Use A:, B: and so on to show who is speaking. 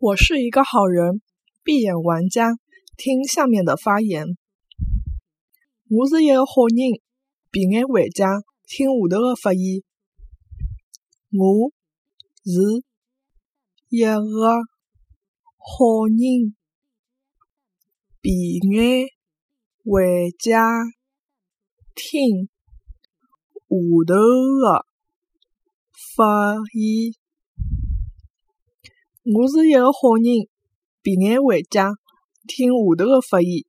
A: 我是一个好人，闭眼玩家。听下面的发言。我是一个好人，闭眼玩家。听下头的发言。我是一个好人，闭眼玩家。听下头的发言。我是一个好人，平安回家。听下头的发言。